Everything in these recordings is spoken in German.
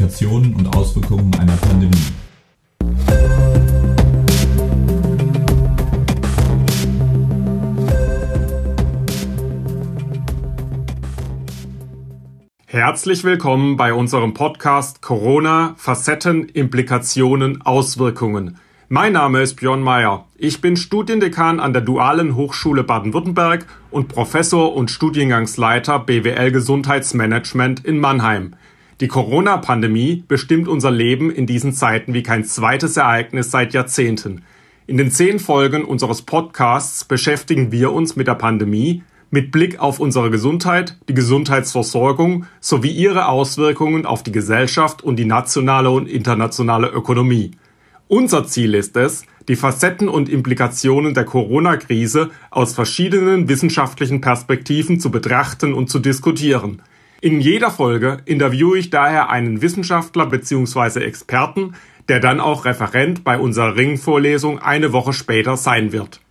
Implikationen und Auswirkungen einer Pandemie. Herzlich willkommen bei unserem Podcast Corona, Facetten, Implikationen, Auswirkungen. Mein Name ist Björn Meyer. Ich bin Studiendekan an der Dualen Hochschule Baden-Württemberg und Professor und Studiengangsleiter BWL Gesundheitsmanagement in Mannheim. Die Corona-Pandemie bestimmt unser Leben in diesen Zeiten wie kein zweites Ereignis seit Jahrzehnten. In den zehn Folgen unseres Podcasts beschäftigen wir uns mit der Pandemie, mit Blick auf unsere Gesundheit, die Gesundheitsversorgung sowie ihre Auswirkungen auf die Gesellschaft und die nationale und internationale Ökonomie. Unser Ziel ist es, die Facetten und Implikationen der Corona-Krise aus verschiedenen wissenschaftlichen Perspektiven zu betrachten und zu diskutieren. In jeder Folge interviewe ich daher einen Wissenschaftler bzw. Experten, der dann auch Referent bei unserer Ringvorlesung eine Woche später sein wird.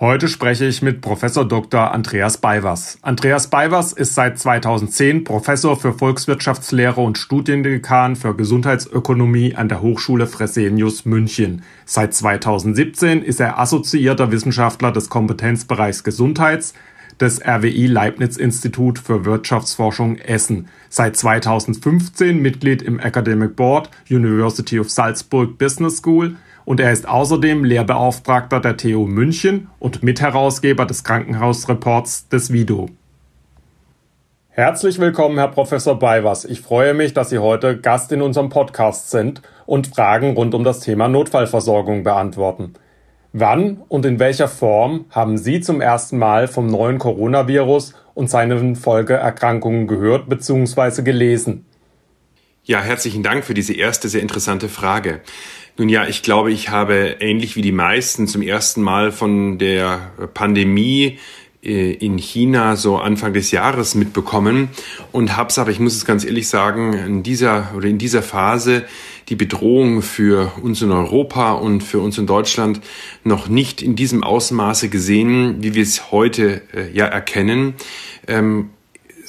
Heute spreche ich mit Professor Dr. Andreas Beivers. Andreas Beivers ist seit 2010 Professor für Volkswirtschaftslehre und Studiendekan für Gesundheitsökonomie an der Hochschule Fresenius München. Seit 2017 ist er assoziierter Wissenschaftler des Kompetenzbereichs Gesundheits des RWI Leibniz Institut für Wirtschaftsforschung Essen. Seit 2015 Mitglied im Academic Board University of Salzburg Business School – und er ist außerdem Lehrbeauftragter der TU München und Mitherausgeber des Krankenhausreports des WIDO. Herzlich willkommen, Herr Professor Beivers. Ich freue mich, dass Sie heute Gast in unserem Podcast sind und Fragen rund um das Thema Notfallversorgung beantworten. Wann und in welcher Form haben Sie zum ersten Mal vom neuen Coronavirus und seinen Folgeerkrankungen gehört bzw. gelesen? Ja, herzlichen Dank für diese erste sehr interessante Frage. Nun ja, ich glaube, ich habe ähnlich wie die meisten zum ersten Mal von der Pandemie äh, in China so Anfang des Jahres mitbekommen und hab's aber, ich muss es ganz ehrlich sagen, in dieser oder in dieser Phase die Bedrohung für uns in Europa und für uns in Deutschland noch nicht in diesem Ausmaße gesehen, wie wir es heute äh, ja erkennen. Ähm,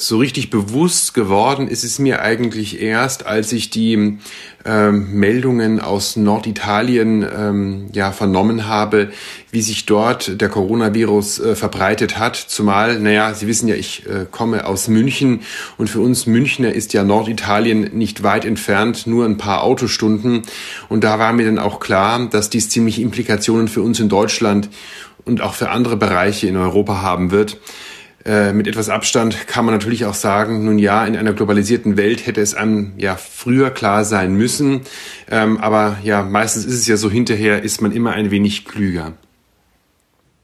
so richtig bewusst geworden ist es mir eigentlich erst, als ich die ähm, Meldungen aus Norditalien ähm, ja vernommen habe, wie sich dort der Coronavirus äh, verbreitet hat. Zumal, naja, Sie wissen ja, ich äh, komme aus München und für uns Münchner ist ja Norditalien nicht weit entfernt, nur ein paar Autostunden. Und da war mir dann auch klar, dass dies ziemlich Implikationen für uns in Deutschland und auch für andere Bereiche in Europa haben wird. Äh, mit etwas Abstand kann man natürlich auch sagen, nun ja, in einer globalisierten Welt hätte es einem ja früher klar sein müssen. Ähm, aber ja, meistens ist es ja so, hinterher ist man immer ein wenig klüger.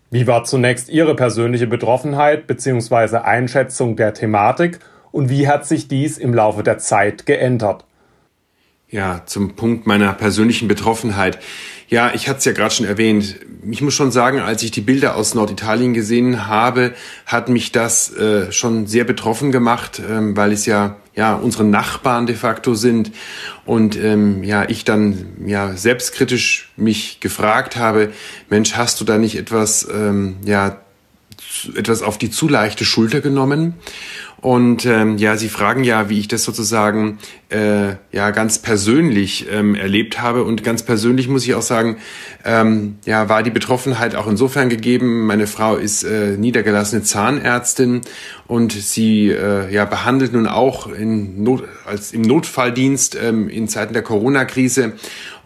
Wie war zunächst Ihre persönliche Betroffenheit bzw. Einschätzung der Thematik und wie hat sich dies im Laufe der Zeit geändert? Ja, zum Punkt meiner persönlichen Betroffenheit. Ja, ich hatte es ja gerade schon erwähnt. Ich muss schon sagen, als ich die Bilder aus Norditalien gesehen habe, hat mich das äh, schon sehr betroffen gemacht, ähm, weil es ja ja unsere Nachbarn de facto sind und ähm, ja ich dann ja selbstkritisch mich gefragt habe, Mensch, hast du da nicht etwas ähm, ja etwas auf die zu leichte Schulter genommen? Und ähm, ja, Sie fragen ja, wie ich das sozusagen äh, ja ganz persönlich ähm, erlebt habe. Und ganz persönlich muss ich auch sagen, ähm, ja, war die Betroffenheit auch insofern gegeben. Meine Frau ist äh, niedergelassene Zahnärztin und sie äh, ja behandelt nun auch in Not, als im Notfalldienst ähm, in Zeiten der Corona-Krise.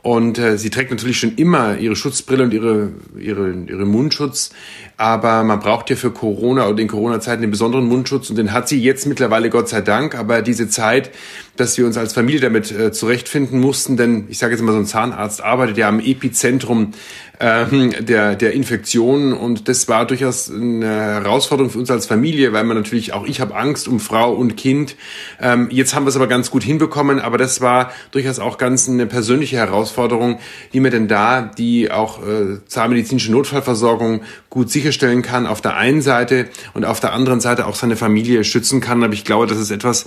Und äh, sie trägt natürlich schon immer ihre Schutzbrille und ihre, ihre, ihre Mundschutz. Aber man braucht ja für Corona oder in Corona-Zeiten den besonderen Mundschutz und den hat sie jetzt mittlerweile Gott sei Dank. Aber diese Zeit, dass wir uns als Familie damit äh, zurechtfinden mussten, denn ich sage jetzt mal, so ein Zahnarzt arbeitet ja am Epizentrum ähm, der, der Infektion und das war durchaus eine Herausforderung für uns als Familie, weil man natürlich, auch ich habe Angst um Frau und Kind. Ähm, jetzt haben wir es aber ganz gut hinbekommen, aber das war durchaus auch ganz eine persönliche Herausforderung, wie man denn da die auch äh, zahnmedizinische Notfallversorgung gut sicherstellen kann auf der einen Seite und auf der anderen Seite auch seine Familie schützen kann. Aber ich glaube, das ist etwas,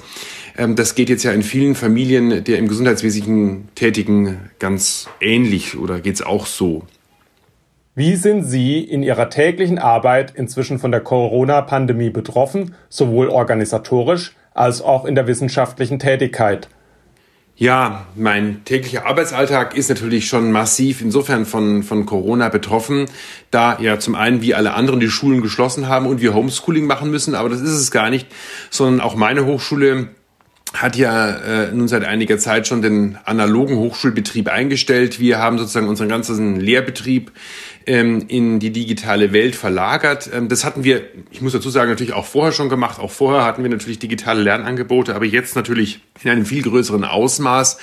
ähm, das geht jetzt ja in vielen Familien der im Gesundheitswesen Tätigen ganz ähnlich oder geht's auch so. Wie sind Sie in Ihrer täglichen Arbeit inzwischen von der Corona-Pandemie betroffen, sowohl organisatorisch als auch in der wissenschaftlichen Tätigkeit? Ja, mein täglicher Arbeitsalltag ist natürlich schon massiv insofern von, von Corona betroffen, da ja zum einen wie alle anderen die Schulen geschlossen haben und wir Homeschooling machen müssen, aber das ist es gar nicht, sondern auch meine Hochschule hat ja äh, nun seit einiger Zeit schon den analogen Hochschulbetrieb eingestellt. Wir haben sozusagen unseren ganzen Lehrbetrieb ähm, in die digitale Welt verlagert. Ähm, das hatten wir, ich muss dazu sagen, natürlich auch vorher schon gemacht. Auch vorher hatten wir natürlich digitale Lernangebote, aber jetzt natürlich in einem viel größeren Ausmaß.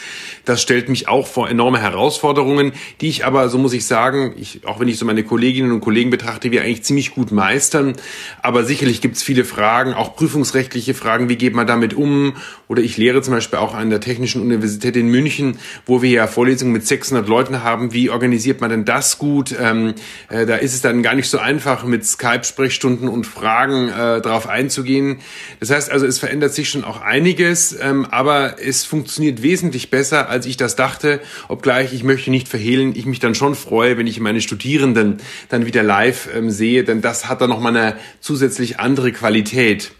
Das stellt mich auch vor enorme Herausforderungen, die ich aber, so muss ich sagen, ich, auch wenn ich so meine Kolleginnen und Kollegen betrachte, wir eigentlich ziemlich gut meistern. Aber sicherlich gibt es viele Fragen, auch prüfungsrechtliche Fragen, wie geht man damit um? Oder ich lehre zum Beispiel auch an der Technischen Universität in München, wo wir ja Vorlesungen mit 600 Leuten haben. Wie organisiert man denn das gut? Ähm, äh, da ist es dann gar nicht so einfach, mit Skype-Sprechstunden und Fragen äh, darauf einzugehen. Das heißt also, es verändert sich schon auch einiges, ähm, aber es funktioniert wesentlich besser, als ich das dachte. Obgleich, ich möchte nicht verhehlen, ich mich dann schon freue, wenn ich meine Studierenden dann wieder live ähm, sehe, denn das hat dann nochmal eine zusätzlich andere Qualität.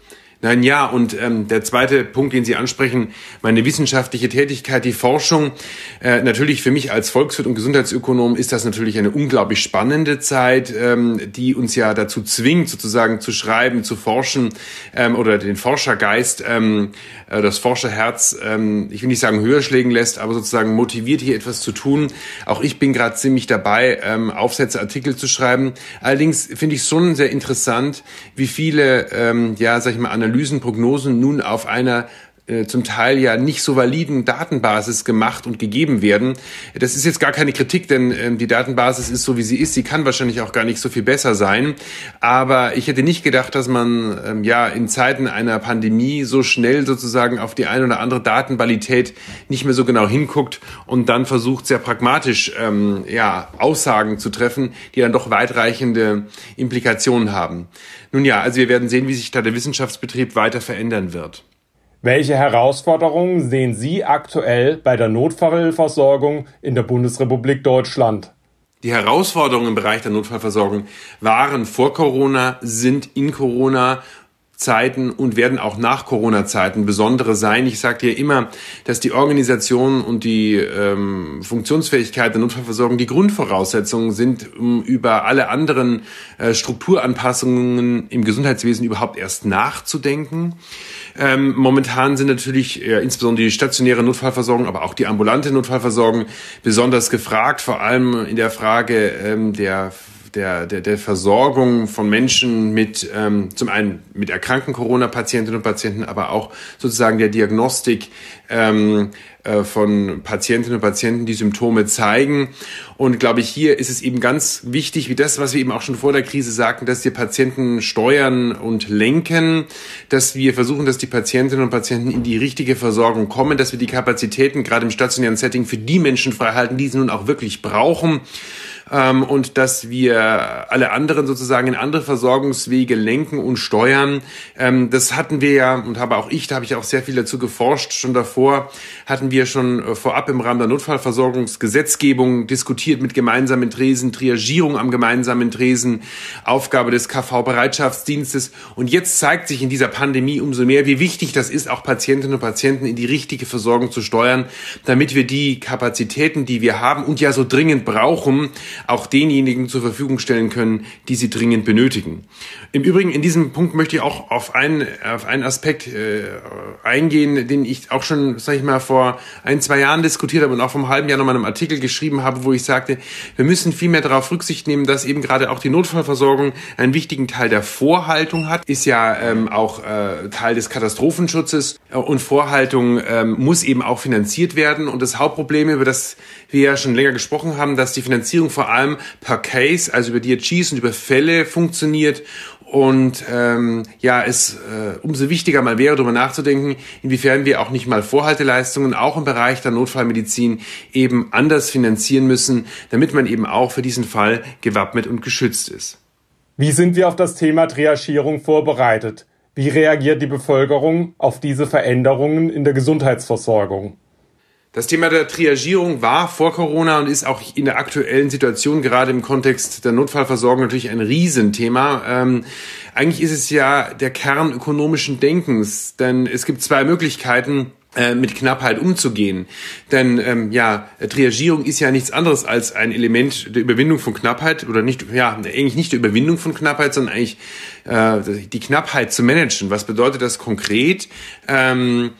Nein, ja, und ähm, der zweite Punkt, den Sie ansprechen, meine wissenschaftliche Tätigkeit, die Forschung. Äh, natürlich für mich als Volkswirt und Gesundheitsökonom ist das natürlich eine unglaublich spannende Zeit, ähm, die uns ja dazu zwingt, sozusagen zu schreiben, zu forschen ähm, oder den Forschergeist, ähm, äh, das Forscherherz, ähm, ich will nicht sagen höher schlägen lässt, aber sozusagen motiviert, hier etwas zu tun. Auch ich bin gerade ziemlich dabei, ähm, Aufsätze, Artikel zu schreiben. Allerdings finde ich schon sehr interessant, wie viele, ähm, ja, sag ich mal, Analysen Analysen, Prognosen nun auf einer zum Teil ja nicht so validen Datenbasis gemacht und gegeben werden. Das ist jetzt gar keine Kritik, denn ähm, die Datenbasis ist so, wie sie ist. Sie kann wahrscheinlich auch gar nicht so viel besser sein. Aber ich hätte nicht gedacht, dass man ähm, ja in Zeiten einer Pandemie so schnell sozusagen auf die eine oder andere Datenqualität nicht mehr so genau hinguckt und dann versucht, sehr pragmatisch ähm, ja, Aussagen zu treffen, die dann doch weitreichende Implikationen haben. Nun ja, also wir werden sehen, wie sich da der Wissenschaftsbetrieb weiter verändern wird. Welche Herausforderungen sehen Sie aktuell bei der Notfallversorgung in der Bundesrepublik Deutschland? Die Herausforderungen im Bereich der Notfallversorgung waren vor Corona, sind in Corona Zeiten und werden auch nach Corona-Zeiten besondere sein. Ich sage dir immer, dass die Organisation und die ähm, Funktionsfähigkeit der Notfallversorgung die Grundvoraussetzungen sind, um über alle anderen äh, Strukturanpassungen im Gesundheitswesen überhaupt erst nachzudenken. Ähm, momentan sind natürlich äh, insbesondere die stationäre Notfallversorgung, aber auch die ambulante Notfallversorgung besonders gefragt, vor allem in der Frage ähm, der der, der, der Versorgung von Menschen mit ähm, zum einen mit erkrankten Corona-Patientinnen und Patienten, aber auch sozusagen der Diagnostik ähm, äh, von Patientinnen und Patienten, die Symptome zeigen. Und glaube ich, hier ist es eben ganz wichtig, wie das, was wir eben auch schon vor der Krise sagten, dass wir Patienten steuern und lenken, dass wir versuchen, dass die Patientinnen und Patienten in die richtige Versorgung kommen, dass wir die Kapazitäten gerade im stationären Setting für die Menschen frei halten, die sie nun auch wirklich brauchen ähm, und dass wir alle anderen sozusagen in andere Versorgungswege lenken und steuern. Ähm, das hatten wir ja und habe auch ich, da habe ich auch sehr viel dazu geforscht. Schon davor hatten wir schon äh, vorab im Rahmen der Notfallversorgungsgesetzgebung diskutiert mit gemeinsamen Tresen, Triagierung am gemeinsamen Tresen, Aufgabe des KV-Bereitschaftsdienstes. Und jetzt zeigt sich in dieser Pandemie umso mehr, wie wichtig das ist, auch Patientinnen und Patienten in die richtige Versorgung zu steuern, damit wir die Kapazitäten, die wir haben und ja so dringend brauchen, auch denjenigen zur Verfügung stellen können, die sie dringend benötigen. Im Übrigen, in diesem Punkt möchte ich auch auf einen, auf einen Aspekt äh, eingehen, den ich auch schon, sag ich mal, vor ein, zwei Jahren diskutiert habe und auch vom halben Jahr noch mal einen Artikel geschrieben habe, wo ich sagte, wir müssen viel mehr darauf Rücksicht nehmen, dass eben gerade auch die Notfallversorgung einen wichtigen Teil der Vorhaltung hat, ist ja ähm, auch äh, Teil des Katastrophenschutzes und Vorhaltung ähm, muss eben auch finanziert werden. Und das Hauptproblem, über das wir ja schon länger gesprochen haben, dass die Finanzierung vor allem per Case, also über DRGs und über Fälle funktioniert und ähm, ja, es äh, umso wichtiger mal wäre, darüber nachzudenken, inwiefern wir auch nicht mal Vorhalteleistungen auch im Bereich der Notfallmedizin eben anders finanzieren müssen, damit man eben auch für diesen Fall gewappnet und geschützt ist. Wie sind wir auf das Thema Triagierung vorbereitet? Wie reagiert die Bevölkerung auf diese Veränderungen in der Gesundheitsversorgung? Das Thema der Triagierung war vor Corona und ist auch in der aktuellen Situation, gerade im Kontext der Notfallversorgung, natürlich ein Riesenthema. Ähm, eigentlich ist es ja der Kern ökonomischen Denkens, denn es gibt zwei Möglichkeiten, äh, mit Knappheit umzugehen. Denn ähm, ja, Triagierung ist ja nichts anderes als ein Element der Überwindung von Knappheit oder nicht, ja, eigentlich nicht der Überwindung von Knappheit, sondern eigentlich äh, die Knappheit zu managen. Was bedeutet das konkret? Ähm,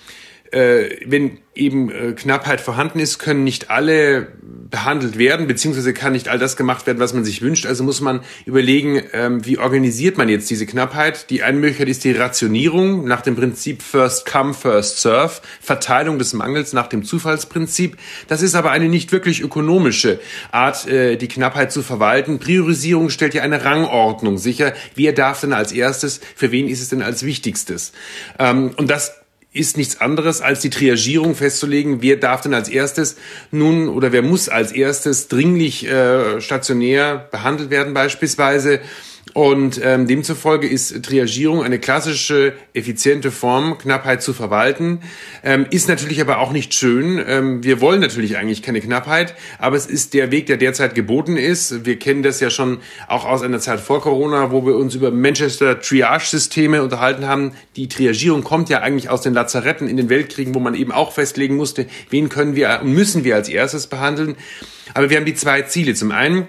äh, wenn eben äh, Knappheit vorhanden ist, können nicht alle behandelt werden, beziehungsweise kann nicht all das gemacht werden, was man sich wünscht. Also muss man überlegen, ähm, wie organisiert man jetzt diese Knappheit. Die eine Möglichkeit ist die Rationierung nach dem Prinzip First Come, First Serve, Verteilung des Mangels nach dem Zufallsprinzip. Das ist aber eine nicht wirklich ökonomische Art, äh, die Knappheit zu verwalten. Priorisierung stellt ja eine Rangordnung sicher. Wer darf denn als erstes, für wen ist es denn als wichtigstes? Ähm, und das ist nichts anderes, als die Triagierung festzulegen, wer darf denn als erstes nun oder wer muss als erstes dringlich äh, stationär behandelt werden beispielsweise und ähm, demzufolge ist Triagierung eine klassische, effiziente Form, Knappheit zu verwalten. Ähm, ist natürlich aber auch nicht schön. Ähm, wir wollen natürlich eigentlich keine Knappheit, aber es ist der Weg, der derzeit geboten ist. Wir kennen das ja schon auch aus einer Zeit vor Corona, wo wir uns über Manchester Triage-Systeme unterhalten haben. Die Triagierung kommt ja eigentlich aus den Lazaretten in den Weltkriegen, wo man eben auch festlegen musste, wen können wir und müssen wir als erstes behandeln. Aber wir haben die zwei Ziele. Zum einen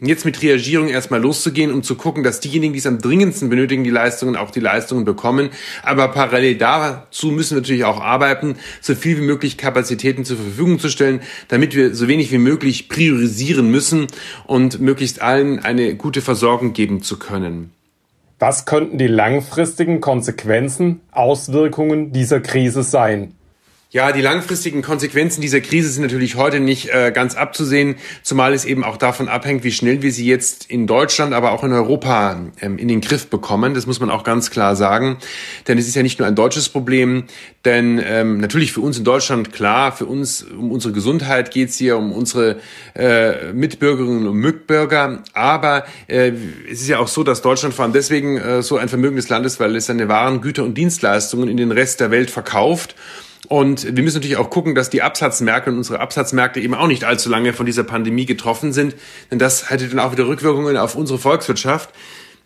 jetzt mit Triagierung erstmal loszugehen, um zu gucken, dass diejenigen, die es am dringendsten benötigen, die Leistungen auch die Leistungen bekommen. Aber parallel dazu müssen wir natürlich auch arbeiten, so viel wie möglich Kapazitäten zur Verfügung zu stellen, damit wir so wenig wie möglich priorisieren müssen und möglichst allen eine gute Versorgung geben zu können. Was könnten die langfristigen Konsequenzen, Auswirkungen dieser Krise sein? Ja, die langfristigen Konsequenzen dieser Krise sind natürlich heute nicht äh, ganz abzusehen, zumal es eben auch davon abhängt, wie schnell wir sie jetzt in Deutschland, aber auch in Europa ähm, in den Griff bekommen. Das muss man auch ganz klar sagen. Denn es ist ja nicht nur ein deutsches Problem, denn ähm, natürlich für uns in Deutschland klar, für uns um unsere Gesundheit geht's hier, um unsere äh, Mitbürgerinnen und Mitbürger. Aber äh, es ist ja auch so, dass Deutschland vor allem deswegen äh, so ein vermögendes Land ist, weil es seine Waren, Güter und Dienstleistungen in den Rest der Welt verkauft. Und wir müssen natürlich auch gucken, dass die Absatzmärkte und unsere Absatzmärkte eben auch nicht allzu lange von dieser Pandemie getroffen sind, denn das hätte dann auch wieder Rückwirkungen auf unsere Volkswirtschaft.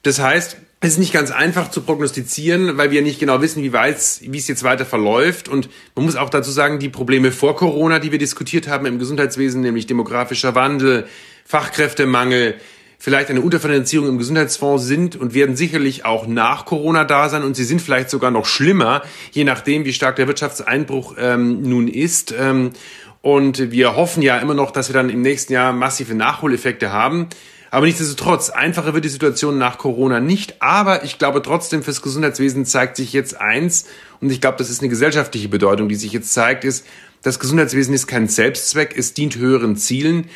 Das heißt, es ist nicht ganz einfach zu prognostizieren, weil wir nicht genau wissen, wie, weit, wie es jetzt weiter verläuft. Und man muss auch dazu sagen, die Probleme vor Corona, die wir diskutiert haben im Gesundheitswesen, nämlich demografischer Wandel, Fachkräftemangel, vielleicht eine Unterfinanzierung im Gesundheitsfonds sind und werden sicherlich auch nach Corona da sein und sie sind vielleicht sogar noch schlimmer, je nachdem, wie stark der Wirtschaftseinbruch ähm, nun ist. Ähm, und wir hoffen ja immer noch, dass wir dann im nächsten Jahr massive Nachholeffekte haben. Aber nichtsdestotrotz, einfacher wird die Situation nach Corona nicht. Aber ich glaube trotzdem, fürs Gesundheitswesen zeigt sich jetzt eins, und ich glaube, das ist eine gesellschaftliche Bedeutung, die sich jetzt zeigt, ist, das Gesundheitswesen ist kein Selbstzweck, es dient höheren Zielen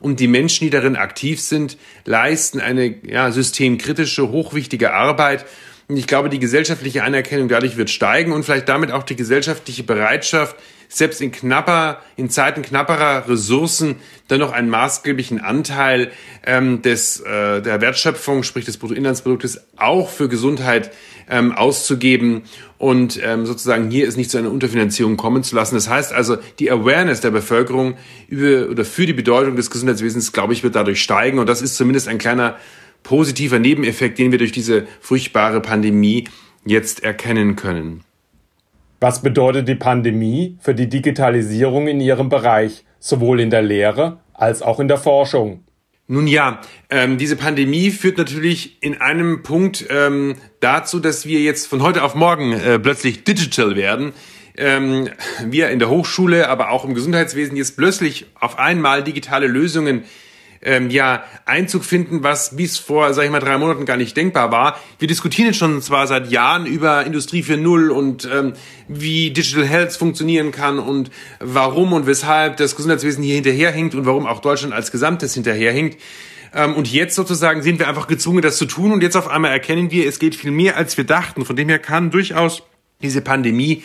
und die Menschen, die darin aktiv sind, leisten eine ja, systemkritische, hochwichtige Arbeit. Und ich glaube, die gesellschaftliche Anerkennung dadurch wird steigen und vielleicht damit auch die gesellschaftliche Bereitschaft, selbst in knapper, in Zeiten knapperer Ressourcen dennoch einen maßgeblichen Anteil ähm, des, äh, der Wertschöpfung, sprich des Bruttoinlandsproduktes, auch für Gesundheit ähm, auszugeben und ähm, sozusagen hier ist nicht zu einer Unterfinanzierung kommen zu lassen. Das heißt also, die Awareness der Bevölkerung über oder für die Bedeutung des Gesundheitswesens, glaube ich, wird dadurch steigen und das ist zumindest ein kleiner positiver Nebeneffekt, den wir durch diese furchtbare Pandemie jetzt erkennen können. Was bedeutet die Pandemie für die Digitalisierung in Ihrem Bereich, sowohl in der Lehre als auch in der Forschung? Nun ja, ähm, diese Pandemie führt natürlich in einem Punkt ähm, dazu, dass wir jetzt von heute auf morgen äh, plötzlich digital werden. Ähm, wir in der Hochschule, aber auch im Gesundheitswesen jetzt plötzlich auf einmal digitale Lösungen ähm, ja Einzug finden, was bis vor, sag ich mal, drei Monaten gar nicht denkbar war. Wir diskutieren jetzt schon zwar seit Jahren über Industrie 4.0 und ähm, wie Digital Health funktionieren kann und warum und weshalb das Gesundheitswesen hier hinterherhinkt und warum auch Deutschland als Gesamtes hinterherhinkt. Ähm, und jetzt sozusagen sind wir einfach gezwungen, das zu tun. Und jetzt auf einmal erkennen wir, es geht viel mehr, als wir dachten. Von dem her kann durchaus diese Pandemie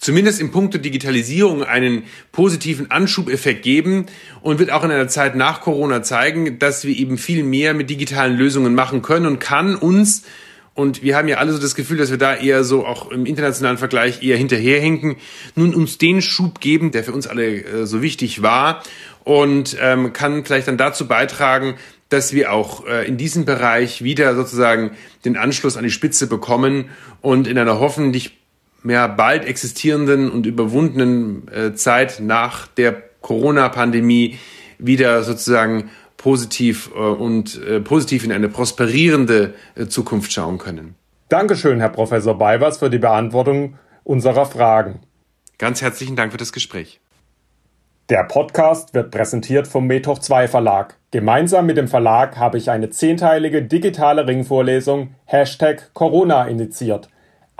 zumindest im Punkt der Digitalisierung einen positiven Anschubeffekt geben und wird auch in einer Zeit nach Corona zeigen, dass wir eben viel mehr mit digitalen Lösungen machen können und kann uns. Und wir haben ja alle so das Gefühl, dass wir da eher so auch im internationalen Vergleich eher hinterherhinken, nun uns den Schub geben, der für uns alle äh, so wichtig war und ähm, kann vielleicht dann dazu beitragen, dass wir auch äh, in diesem Bereich wieder sozusagen den Anschluss an die Spitze bekommen und in einer hoffentlich ja, bald existierenden und überwundenen äh, Zeit nach der Corona-Pandemie wieder sozusagen positiv äh, und äh, positiv in eine prosperierende Zukunft schauen können. Dankeschön, Herr Professor Beivers, für die Beantwortung unserer Fragen. Ganz herzlichen Dank für das Gespräch. Der Podcast wird präsentiert vom Methoch 2 Verlag. Gemeinsam mit dem Verlag habe ich eine zehnteilige digitale Ringvorlesung Hashtag Corona initiiert.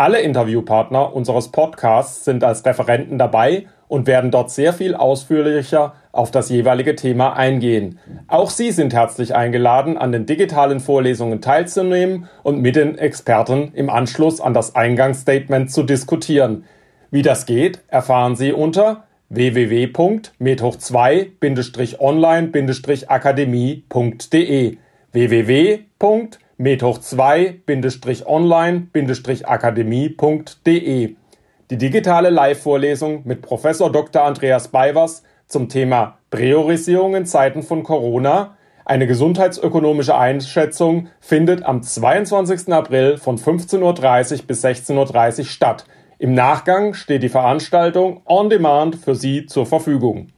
Alle Interviewpartner unseres Podcasts sind als Referenten dabei und werden dort sehr viel ausführlicher auf das jeweilige Thema eingehen. Auch Sie sind herzlich eingeladen, an den digitalen Vorlesungen teilzunehmen und mit den Experten im Anschluss an das Eingangsstatement zu diskutieren. Wie das geht, erfahren Sie unter www.methoch2-online-akademie.de www.methoch2-online-akademie.de Die digitale Live-Vorlesung mit Professor Dr. Andreas Beivers zum Thema Priorisierung in Zeiten von Corona eine gesundheitsökonomische Einschätzung findet am 22. April von 15.30 Uhr bis 16.30 Uhr statt. Im Nachgang steht die Veranstaltung on demand für Sie zur Verfügung.